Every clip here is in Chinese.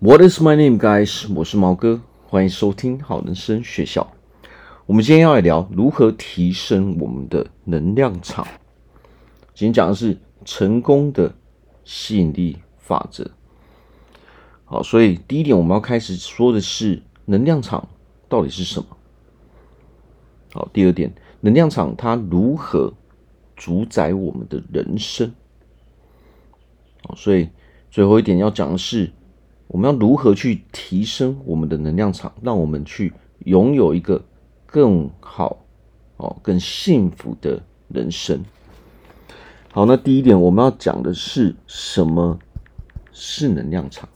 What is my name, guys？我是毛哥，欢迎收听好人生学校。我们今天要来聊如何提升我们的能量场。今天讲的是成功的吸引力法则。好，所以第一点我们要开始说的是能量场到底是什么。好，第二点，能量场它如何主宰我们的人生？好，所以最后一点要讲的是。我们要如何去提升我们的能量场，让我们去拥有一个更好、哦、更幸福的人生？好，那第一点我们要讲的是什么是能量场？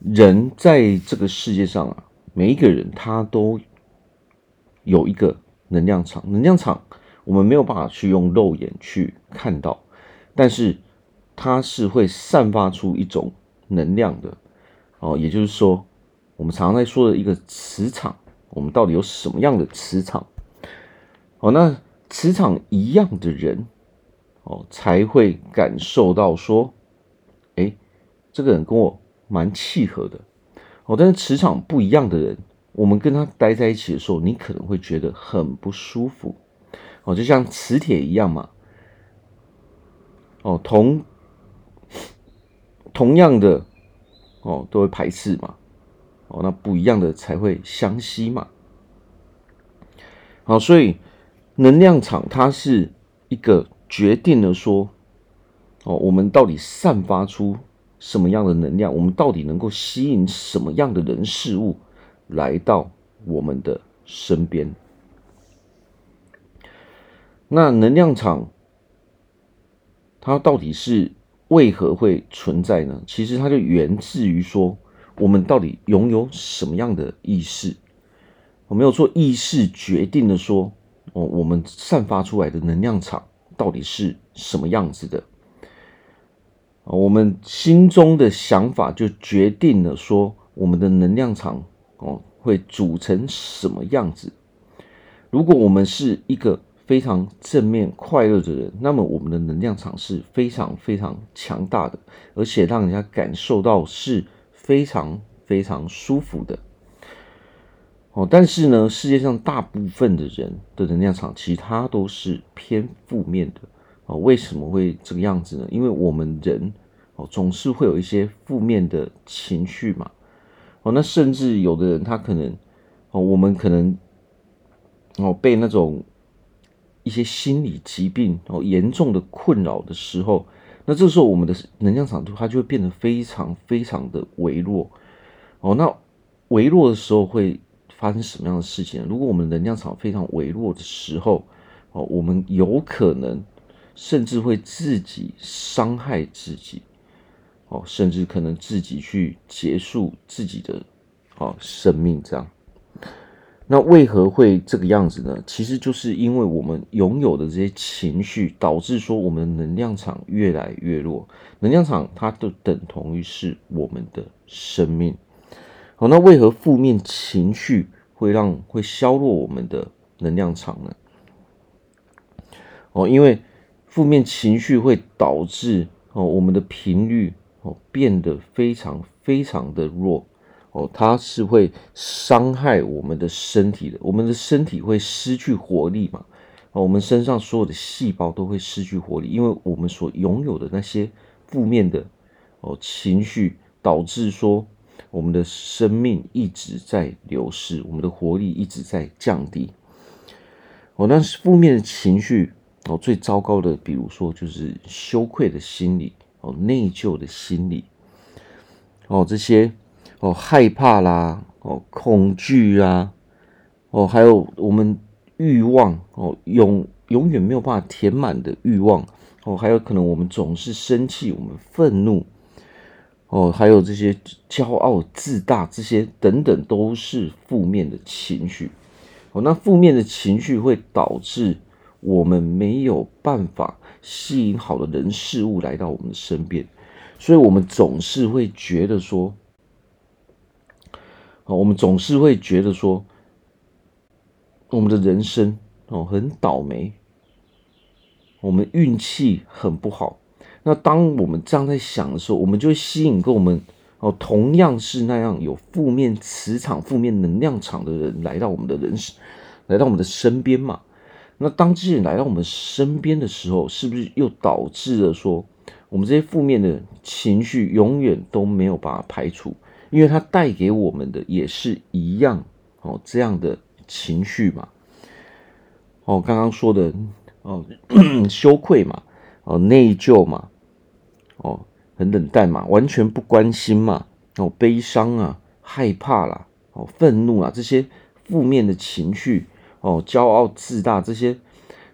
人在这个世界上啊，每一个人他都有一个能量场。能量场我们没有办法去用肉眼去看到，但是。它是会散发出一种能量的，哦，也就是说，我们常常在说的一个磁场，我们到底有什么样的磁场？哦，那磁场一样的人，哦，才会感受到说，哎，这个人跟我蛮契合的，哦，但是磁场不一样的人，我们跟他待在一起的时候，你可能会觉得很不舒服，哦，就像磁铁一样嘛，哦，同。同样的哦，都会排斥嘛，哦，那不一样的才会相吸嘛。好，所以能量场它是一个决定了说，哦，我们到底散发出什么样的能量，我们到底能够吸引什么样的人事物来到我们的身边。那能量场它到底是？为何会存在呢？其实它就源自于说，我们到底拥有什么样的意识？我没有说意识决定了说，哦，我们散发出来的能量场到底是什么样子的？我们心中的想法就决定了说，我们的能量场哦会组成什么样子？如果我们是一个。非常正面快乐的人，那么我们的能量场是非常非常强大的，而且让人家感受到是非常非常舒服的。哦，但是呢，世界上大部分的人的能量场其实它都是偏负面的。哦，为什么会这个样子呢？因为我们人哦总是会有一些负面的情绪嘛。哦，那甚至有的人他可能哦，我们可能哦被那种。一些心理疾病哦严重的困扰的时候，那这时候我们的能量场度它就会变得非常非常的微弱哦。那微弱的时候会发生什么样的事情？如果我们能量场非常微弱的时候哦，我们有可能甚至会自己伤害自己哦，甚至可能自己去结束自己的哦生命这样。那为何会这个样子呢？其实就是因为我们拥有的这些情绪，导致说我们的能量场越来越弱。能量场它就等同于是我们的生命。好，那为何负面情绪会让会削弱我们的能量场呢？哦，因为负面情绪会导致哦我们的频率哦变得非常非常的弱。哦，它是会伤害我们的身体的，我们的身体会失去活力嘛？哦，我们身上所有的细胞都会失去活力，因为我们所拥有的那些负面的哦情绪，导致说我们的生命一直在流失，我们的活力一直在降低。哦，但是负面的情绪哦，最糟糕的，比如说就是羞愧的心理，哦，内疚的心理，哦，这些。哦，害怕啦，哦，恐惧啊，哦，还有我们欲望，哦，永永远没有办法填满的欲望，哦，还有可能我们总是生气，我们愤怒，哦，还有这些骄傲自大，这些等等都是负面的情绪。哦，那负面的情绪会导致我们没有办法吸引好的人事物来到我们的身边，所以我们总是会觉得说。我们总是会觉得说，我们的人生哦很倒霉，我们运气很不好。那当我们这样在想的时候，我们就会吸引跟我们哦同样是那样有负面磁场、负面能量场的人来到我们的人生，来到我们的身边嘛。那当这些人来到我们身边的时候，是不是又导致了说，我们这些负面的情绪永远都没有办法排除？因为它带给我们的也是一样哦这样的情绪嘛。哦，刚刚说的哦，羞愧嘛，哦，内疚嘛，哦，很冷淡嘛，完全不关心嘛，哦，悲伤啊，害怕啦，哦，愤怒啊，这些负面的情绪，哦，骄傲自大这些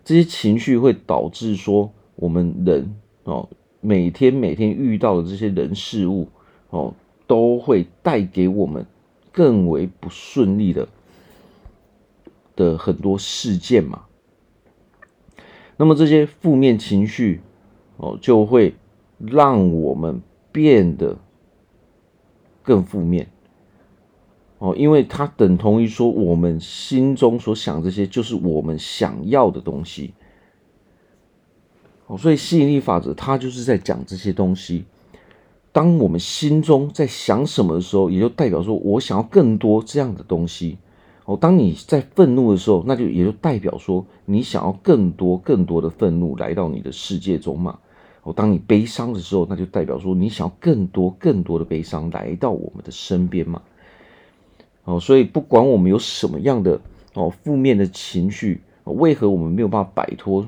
这些情绪会导致说我们人哦，每天每天遇到的这些人事物哦，都会带给我们更为不顺利的。的很多事件嘛，那么这些负面情绪哦，就会让我们变得更负面哦，因为它等同于说我们心中所想这些就是我们想要的东西哦，所以吸引力法则它就是在讲这些东西。当我们心中在想什么的时候，也就代表说我想要更多这样的东西。哦，当你在愤怒的时候，那就也就代表说你想要更多、更多的愤怒来到你的世界中嘛。哦，当你悲伤的时候，那就代表说你想要更多、更多的悲伤来到我们的身边嘛。哦，所以不管我们有什么样的哦负面的情绪，为何我们没有办法摆脱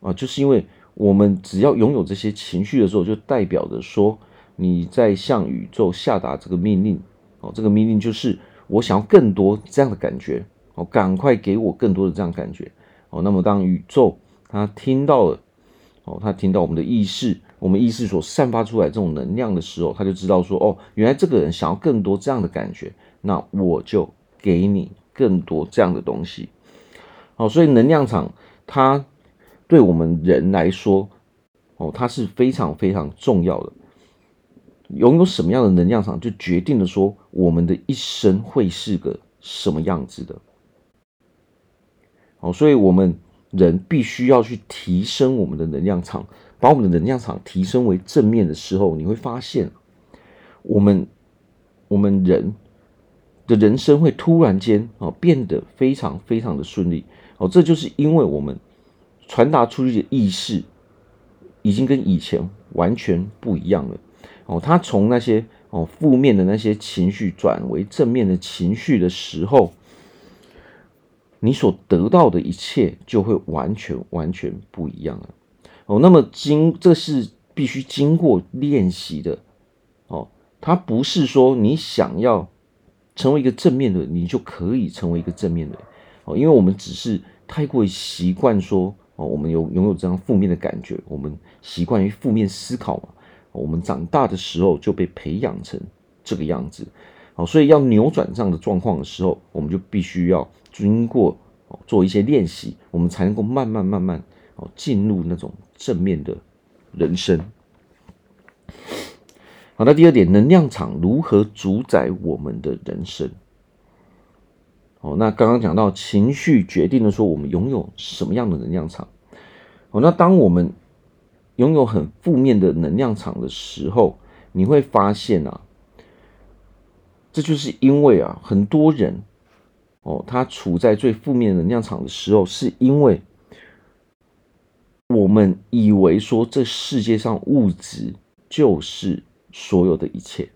啊？就是因为我们只要拥有这些情绪的时候，就代表着说你在向宇宙下达这个命令。哦，这个命令就是。我想要更多这样的感觉，哦，赶快给我更多的这样感觉，哦，那么当宇宙他听到了，哦，他听到我们的意识，我们意识所散发出来这种能量的时候，他就知道说，哦，原来这个人想要更多这样的感觉，那我就给你更多这样的东西，哦，所以能量场它对我们人来说，哦，它是非常非常重要的。拥有什么样的能量场，就决定了说我们的一生会是个什么样子的。好，所以我们人必须要去提升我们的能量场，把我们的能量场提升为正面的时候，你会发现，我们我们人的人生会突然间啊变得非常非常的顺利。哦，这就是因为我们传达出去的意识已经跟以前完全不一样了。哦，他从那些哦负面的那些情绪转为正面的情绪的时候，你所得到的一切就会完全完全不一样了。哦，那么经这是必须经过练习的。哦，它不是说你想要成为一个正面的人，你就可以成为一个正面的人。哦，因为我们只是太过于习惯说哦，我们有拥有这样负面的感觉，我们习惯于负面思考嘛。我们长大的时候就被培养成这个样子，好，所以要扭转这样的状况的时候，我们就必须要经过做一些练习，我们才能够慢慢慢慢哦进入那种正面的人生。好，那第二点，能量场如何主宰我们的人生？哦，那刚刚讲到情绪决定了说我们拥有什么样的能量场。哦，那当我们拥有很负面的能量场的时候，你会发现啊，这就是因为啊，很多人哦，他处在最负面能量场的时候，是因为我们以为说这世界上物质就是所有的一切。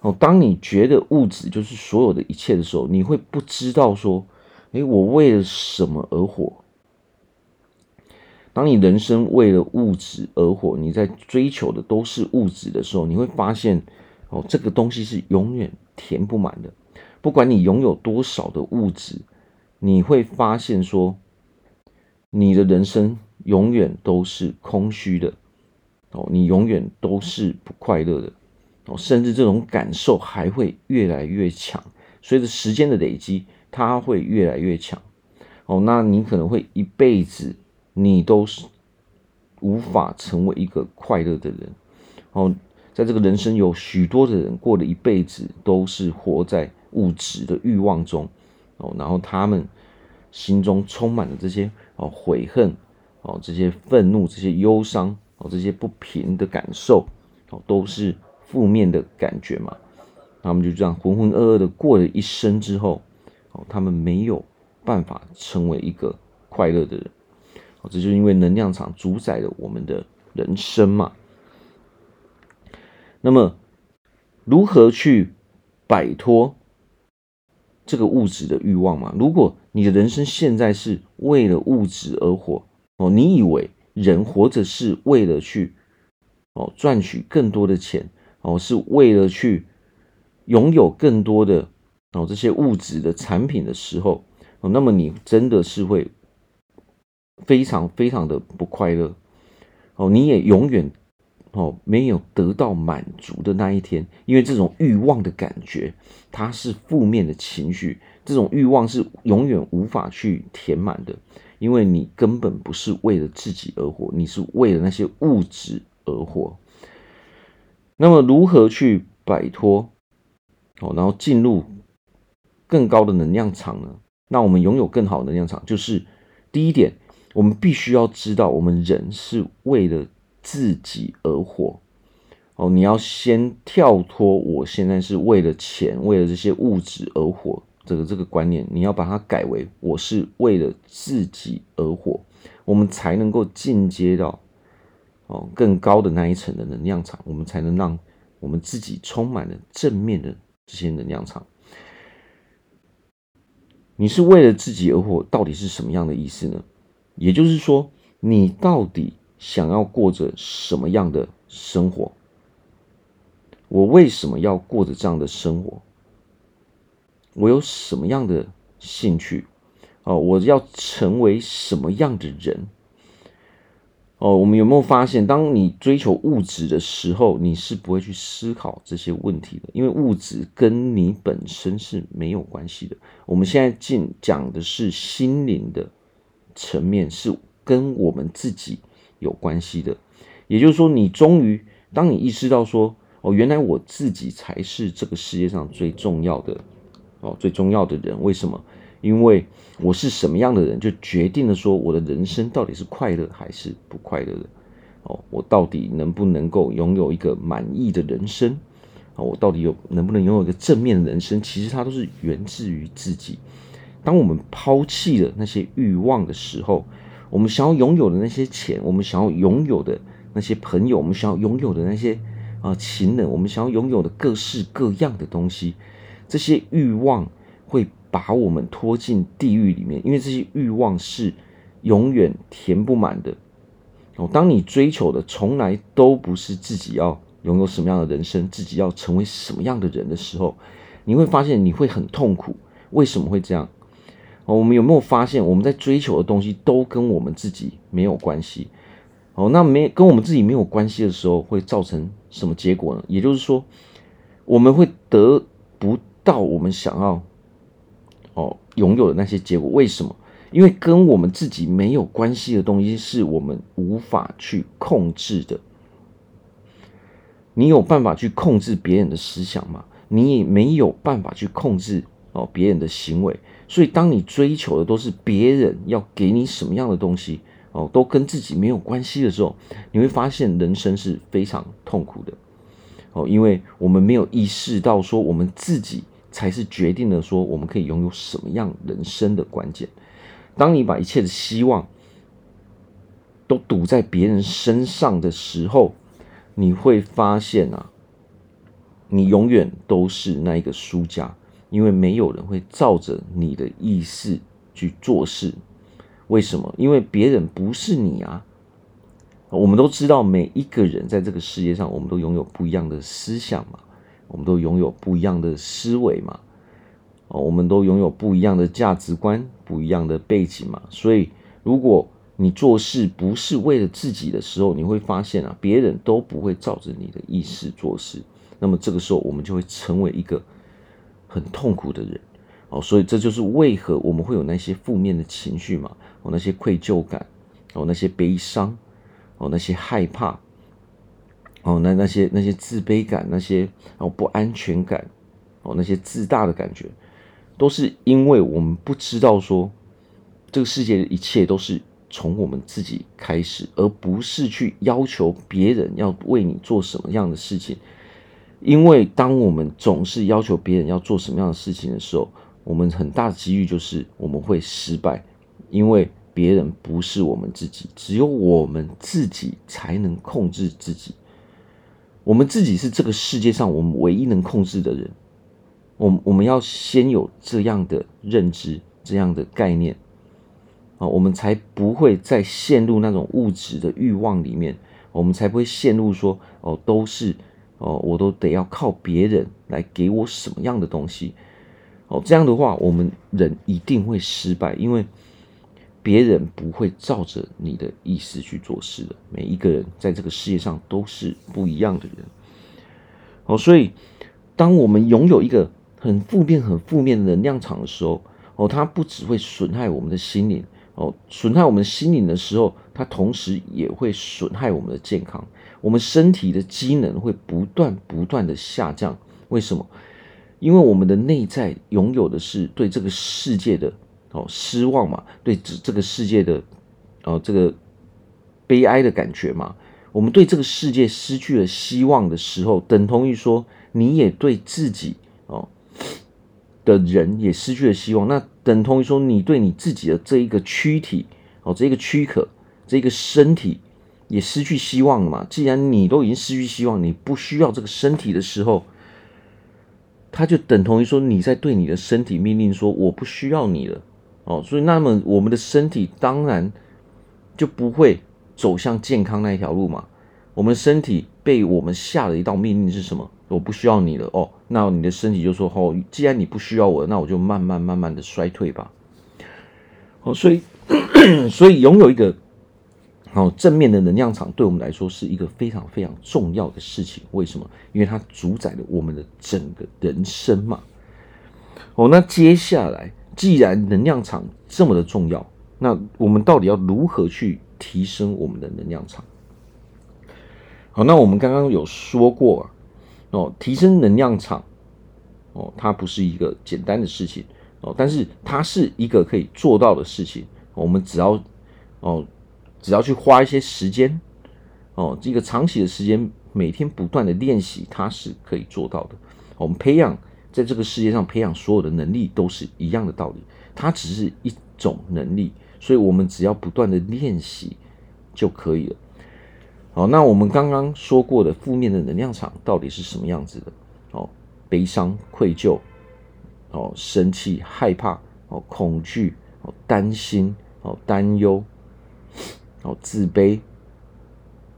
哦，当你觉得物质就是所有的一切的时候，你会不知道说，诶，我为了什么而活？当你人生为了物质而活，你在追求的都是物质的时候，你会发现，哦，这个东西是永远填不满的。不管你拥有多少的物质，你会发现说，你的人生永远都是空虚的，哦，你永远都是不快乐的，哦，甚至这种感受还会越来越强。随着时间的累积，它会越来越强。哦，那你可能会一辈子。你都是无法成为一个快乐的人哦，在这个人生有许多的人过了一辈子都是活在物质的欲望中哦，然后他们心中充满了这些哦悔恨哦，这些愤怒、这些忧伤哦，这些不平的感受哦，都是负面的感觉嘛。他们就这样浑浑噩噩的过了一生之后，哦，他们没有办法成为一个快乐的人。哦，这就是因为能量场主宰了我们的人生嘛。那么，如何去摆脱这个物质的欲望嘛？如果你的人生现在是为了物质而活，哦，你以为人活着是为了去哦赚取更多的钱，哦，是为了去拥有更多的哦这些物质的产品的时候，哦，那么你真的是会非常非常的不快乐，哦，你也永远。哦，没有得到满足的那一天，因为这种欲望的感觉，它是负面的情绪，这种欲望是永远无法去填满的，因为你根本不是为了自己而活，你是为了那些物质而活。那么，如何去摆脱？哦，然后进入更高的能量场呢？那我们拥有更好能量场，就是第一点，我们必须要知道，我们人是为了。自己而活，哦，你要先跳脱。我现在是为了钱，为了这些物质而活，这个这个观念，你要把它改为我是为了自己而活，我们才能够进阶到哦更高的那一层的能量场，我们才能让我们自己充满了正面的这些能量场。你是为了自己而活，到底是什么样的意思呢？也就是说，你到底。想要过着什么样的生活？我为什么要过着这样的生活？我有什么样的兴趣？哦，我要成为什么样的人？哦，我们有没有发现，当你追求物质的时候，你是不会去思考这些问题的，因为物质跟你本身是没有关系的。我们现在进讲的是心灵的层面，是跟我们自己。有关系的，也就是说，你终于当你意识到说，哦，原来我自己才是这个世界上最重要的，哦，最重要的人。为什么？因为我是什么样的人，就决定了说我的人生到底是快乐还是不快乐的。哦，我到底能不能够拥有一个满意的人生？哦，我到底有能不能拥有一个正面的人生？其实它都是源自于自己。当我们抛弃了那些欲望的时候。我们想要拥有的那些钱，我们想要拥有的那些朋友，我们想要拥有的那些啊情人，我们想要拥有的各式各样的东西，这些欲望会把我们拖进地狱里面，因为这些欲望是永远填不满的。哦，当你追求的从来都不是自己要拥有什么样的人生，自己要成为什么样的人的时候，你会发现你会很痛苦。为什么会这样？我们有没有发现，我们在追求的东西都跟我们自己没有关系？哦，那没跟我们自己没有关系的时候，会造成什么结果呢？也就是说，我们会得不到我们想要哦拥有的那些结果。为什么？因为跟我们自己没有关系的东西，是我们无法去控制的。你有办法去控制别人的思想吗？你也没有办法去控制哦别人的行为。所以，当你追求的都是别人要给你什么样的东西哦，都跟自己没有关系的时候，你会发现人生是非常痛苦的哦，因为我们没有意识到说我们自己才是决定了说我们可以拥有什么样人生的关键。当你把一切的希望都赌在别人身上的时候，你会发现啊，你永远都是那一个输家。因为没有人会照着你的意思去做事，为什么？因为别人不是你啊。我们都知道，每一个人在这个世界上，我们都拥有不一样的思想嘛，我们都拥有不一样的思维嘛，哦，我们都拥有不一样的价值观、不一样的背景嘛。所以，如果你做事不是为了自己的时候，你会发现啊，别人都不会照着你的意思做事。那么，这个时候我们就会成为一个。很痛苦的人，哦，所以这就是为何我们会有那些负面的情绪嘛，哦，那些愧疚感，哦，那些悲伤，哦，那些害怕，哦，那那些那些自卑感，那些哦不安全感，哦，那些自大的感觉，都是因为我们不知道说，这个世界的一切都是从我们自己开始，而不是去要求别人要为你做什么样的事情。因为当我们总是要求别人要做什么样的事情的时候，我们很大的几率就是我们会失败，因为别人不是我们自己，只有我们自己才能控制自己。我们自己是这个世界上我们唯一能控制的人。我我们要先有这样的认知，这样的概念啊，我们才不会再陷入那种物质的欲望里面，我们才不会陷入说哦，都是。哦，我都得要靠别人来给我什么样的东西？哦，这样的话，我们人一定会失败，因为别人不会照着你的意思去做事的。每一个人在这个世界上都是不一样的人。哦，所以当我们拥有一个很负面、很负面的能量场的时候，哦，它不只会损害我们的心灵，哦，损害我们心灵的时候，它同时也会损害我们的健康。我们身体的机能会不断不断的下降，为什么？因为我们的内在拥有的是对这个世界的哦失望嘛，对这这个世界的哦这个悲哀的感觉嘛。我们对这个世界失去了希望的时候，等同于说你也对自己哦的人也失去了希望。那等同于说你对你自己的这一个躯体哦这一个躯壳这一个身体。也失去希望了嘛？既然你都已经失去希望，你不需要这个身体的时候，它就等同于说你在对你的身体命令说我不需要你了哦。所以那么我们的身体当然就不会走向健康那一条路嘛。我们身体被我们下了一道命令是什么？我不需要你了哦。那你的身体就说哦，既然你不需要我，那我就慢慢慢慢的衰退吧。哦，所以 所以拥有一个。好，正面的能量场对我们来说是一个非常非常重要的事情。为什么？因为它主宰了我们的整个人生嘛。哦，那接下来，既然能量场这么的重要，那我们到底要如何去提升我们的能量场？好，那我们刚刚有说过啊，哦，提升能量场，哦，它不是一个简单的事情哦，但是它是一个可以做到的事情。我们只要哦。只要去花一些时间，哦，这个长期的时间，每天不断的练习，它是可以做到的。我们培养在这个世界上培养所有的能力都是一样的道理，它只是一种能力，所以我们只要不断的练习就可以了。好，那我们刚刚说过的负面的能量场到底是什么样子的？哦，悲伤、愧疚，哦，生气、害怕，哦，恐惧，哦，担心，哦，担忧。哦，自卑，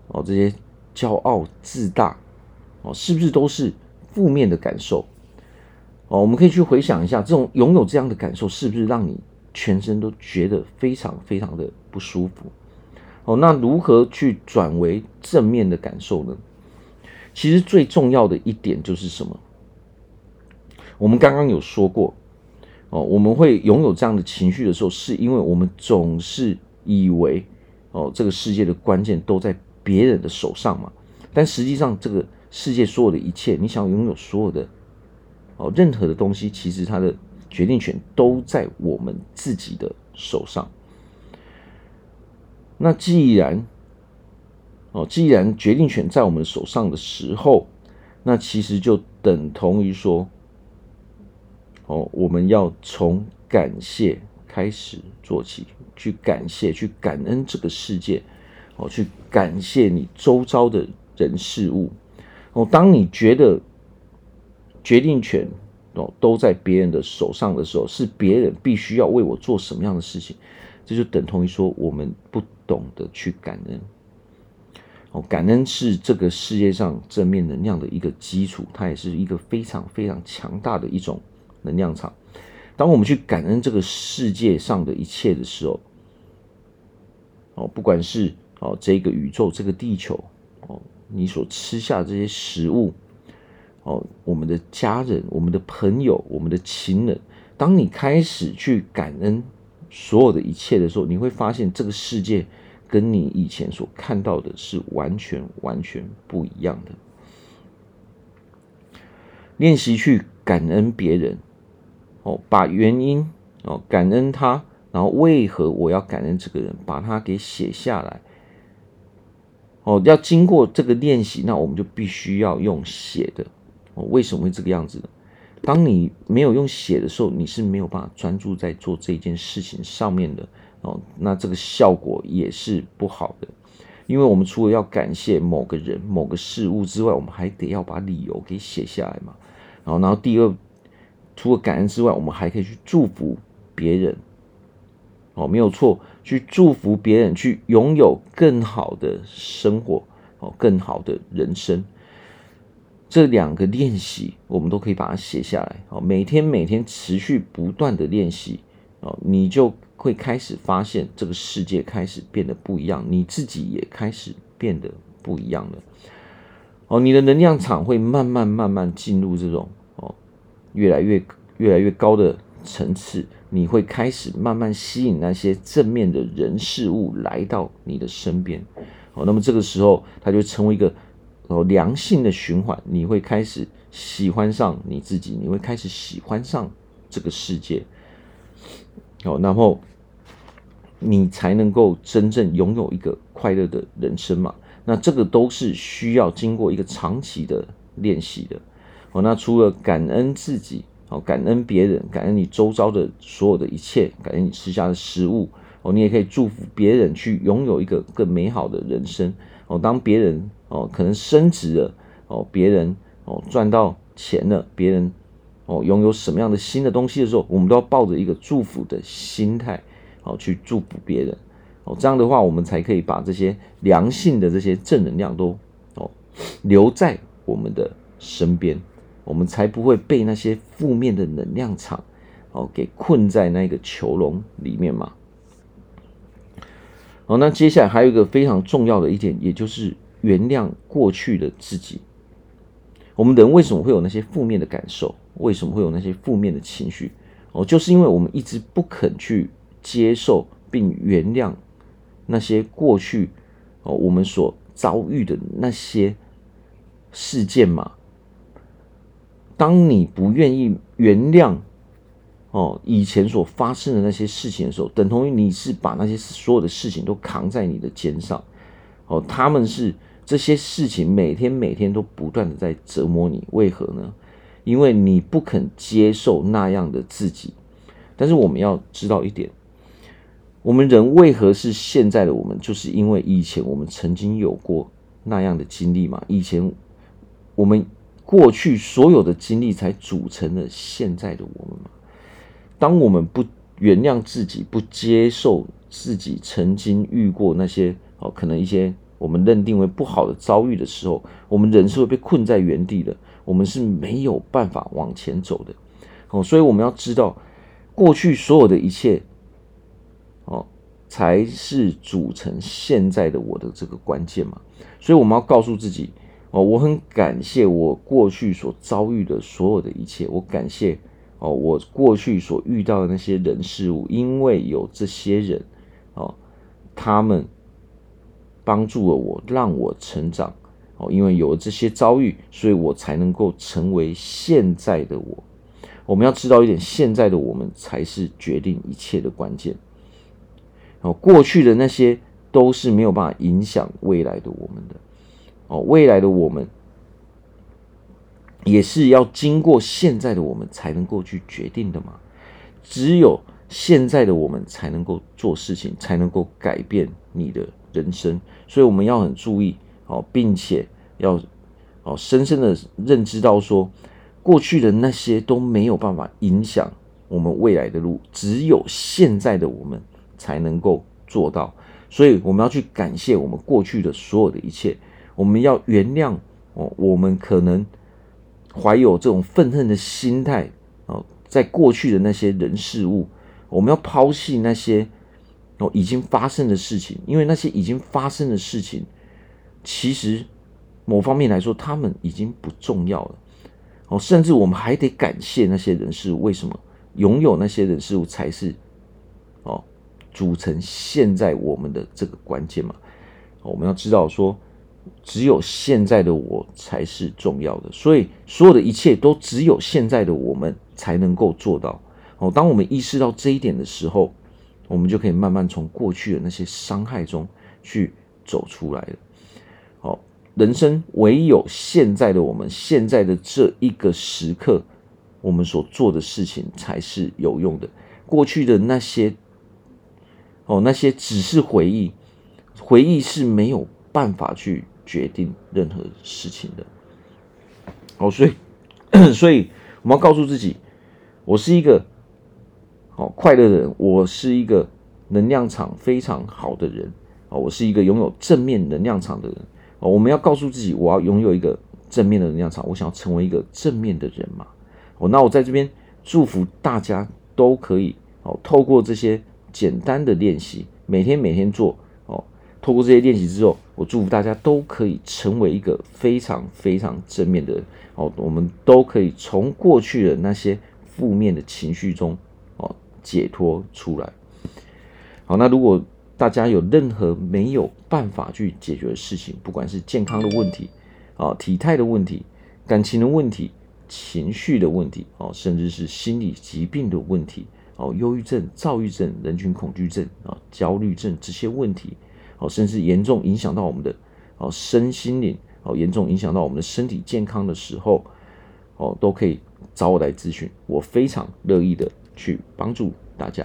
哦，这些骄傲自大，哦，是不是都是负面的感受？哦，我们可以去回想一下，这种拥有这样的感受，是不是让你全身都觉得非常非常的不舒服？哦，那如何去转为正面的感受呢？其实最重要的一点就是什么？我们刚刚有说过，哦，我们会拥有这样的情绪的时候，是因为我们总是以为。哦，这个世界的关键都在别人的手上嘛？但实际上，这个世界所有的一切，你想拥有所有的哦，任何的东西，其实它的决定权都在我们自己的手上。那既然哦，既然决定权在我们手上的时候，那其实就等同于说，哦，我们要从感谢开始做起。去感谢，去感恩这个世界，哦，去感谢你周遭的人事物，哦，当你觉得决定权哦都在别人的手上的时候，是别人必须要为我做什么样的事情，这就等同于说我们不懂得去感恩。哦，感恩是这个世界上正面能量的一个基础，它也是一个非常非常强大的一种能量场。当我们去感恩这个世界上的一切的时候，哦，不管是哦这个宇宙、这个地球，哦，你所吃下这些食物，哦，我们的家人、我们的朋友、我们的情人，当你开始去感恩所有的一切的时候，你会发现这个世界跟你以前所看到的是完全完全不一样的。练习去感恩别人，哦，把原因哦感恩他。然后为何我要感恩这个人，把它给写下来。哦，要经过这个练习，那我们就必须要用写的。哦，为什么会这个样子呢？当你没有用写的时候，你是没有办法专注在做这件事情上面的。哦，那这个效果也是不好的。因为我们除了要感谢某个人、某个事物之外，我们还得要把理由给写下来嘛。然后，然后第二，除了感恩之外，我们还可以去祝福别人。哦，没有错，去祝福别人，去拥有更好的生活，哦，更好的人生。这两个练习，我们都可以把它写下来。哦，每天每天持续不断的练习，哦，你就会开始发现这个世界开始变得不一样，你自己也开始变得不一样了。哦，你的能量场会慢慢慢慢进入这种，越来越越来越高的层次。你会开始慢慢吸引那些正面的人事物来到你的身边，哦，那么这个时候它就成为一个哦良性的循环，你会开始喜欢上你自己，你会开始喜欢上这个世界，哦，然后你才能够真正拥有一个快乐的人生嘛。那这个都是需要经过一个长期的练习的，哦，那除了感恩自己。哦，感恩别人，感恩你周遭的所有的一切，感恩你吃下的食物。哦，你也可以祝福别人去拥有一个更美好的人生。哦，当别人哦可能升职了，哦，别人哦赚到钱了，别人哦拥有什么样的新的东西的时候，我们都要抱着一个祝福的心态，哦去祝福别人。哦，这样的话，我们才可以把这些良性的这些正能量都哦留在我们的身边。我们才不会被那些负面的能量场哦给困在那个囚笼里面嘛。好，那接下来还有一个非常重要的一点，也就是原谅过去的自己。我们人为什么会有那些负面的感受？为什么会有那些负面的情绪？哦，就是因为我们一直不肯去接受并原谅那些过去哦我们所遭遇的那些事件嘛。当你不愿意原谅哦以前所发生的那些事情的时候，等同于你是把那些所有的事情都扛在你的肩上哦。他们是这些事情每天每天都不断的在折磨你，为何呢？因为你不肯接受那样的自己。但是我们要知道一点，我们人为何是现在的我们，就是因为以前我们曾经有过那样的经历嘛。以前我们。过去所有的经历才组成了现在的我们嘛。当我们不原谅自己，不接受自己曾经遇过那些哦，可能一些我们认定为不好的遭遇的时候，我们人是会被困在原地的，我们是没有办法往前走的。哦，所以我们要知道，过去所有的一切，哦，才是组成现在的我的这个关键嘛。所以我们要告诉自己。哦，我很感谢我过去所遭遇的所有的一切。我感谢哦，我过去所遇到的那些人事物，因为有这些人哦，他们帮助了我，让我成长。哦，因为有了这些遭遇，所以我才能够成为现在的我。我们要知道一点，现在的我们才是决定一切的关键。哦，过去的那些都是没有办法影响未来的我们的。哦，未来的我们也是要经过现在的我们才能够去决定的嘛。只有现在的我们才能够做事情，才能够改变你的人生。所以我们要很注意哦，并且要哦深深的认知到说，过去的那些都没有办法影响我们未来的路，只有现在的我们才能够做到。所以我们要去感谢我们过去的所有的一切。我们要原谅哦，我们可能怀有这种愤恨的心态哦，在过去的那些人事物，我们要抛弃那些哦已经发生的事情，因为那些已经发生的事情，其实某方面来说，他们已经不重要了哦，甚至我们还得感谢那些人事物。为什么？拥有那些人事物才是哦组成现在我们的这个关键嘛。我们要知道说。只有现在的我才是重要的，所以所有的一切都只有现在的我们才能够做到。哦，当我们意识到这一点的时候，我们就可以慢慢从过去的那些伤害中去走出来了。好，人生唯有现在的我们，现在的这一个时刻，我们所做的事情才是有用的。过去的那些，哦，那些只是回忆，回忆是没有办法去决定任何事情的。好，所以，所以我们要告诉自己，我是一个好快乐的人，我是一个能量场非常好的人啊，我是一个拥有正面能量场的人。哦我们要告诉自己，我要拥有一个正面的能量场，我想要成为一个正面的人嘛。哦，那我在这边祝福大家都可以哦，透过这些简单的练习，每天每天做，透过这些练习之后，我祝福大家都可以成为一个非常非常正面的人哦，我们都可以从过去的那些负面的情绪中哦解脱出来。好，那如果大家有任何没有办法去解决的事情，不管是健康的问题啊、体态的问题、感情的问题、情绪的问题哦，甚至是心理疾病的问题哦，忧郁症、躁郁症、人群恐惧症啊、焦虑症这些问题哦，甚至严重影响到我们的哦身心灵哦，严重影响到我们的身体健康的时候哦，都可以找我来咨询，我非常乐意的去帮助大家。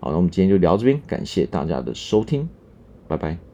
好，那我们今天就聊这边，感谢大家的收听，拜拜。